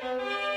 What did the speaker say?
Música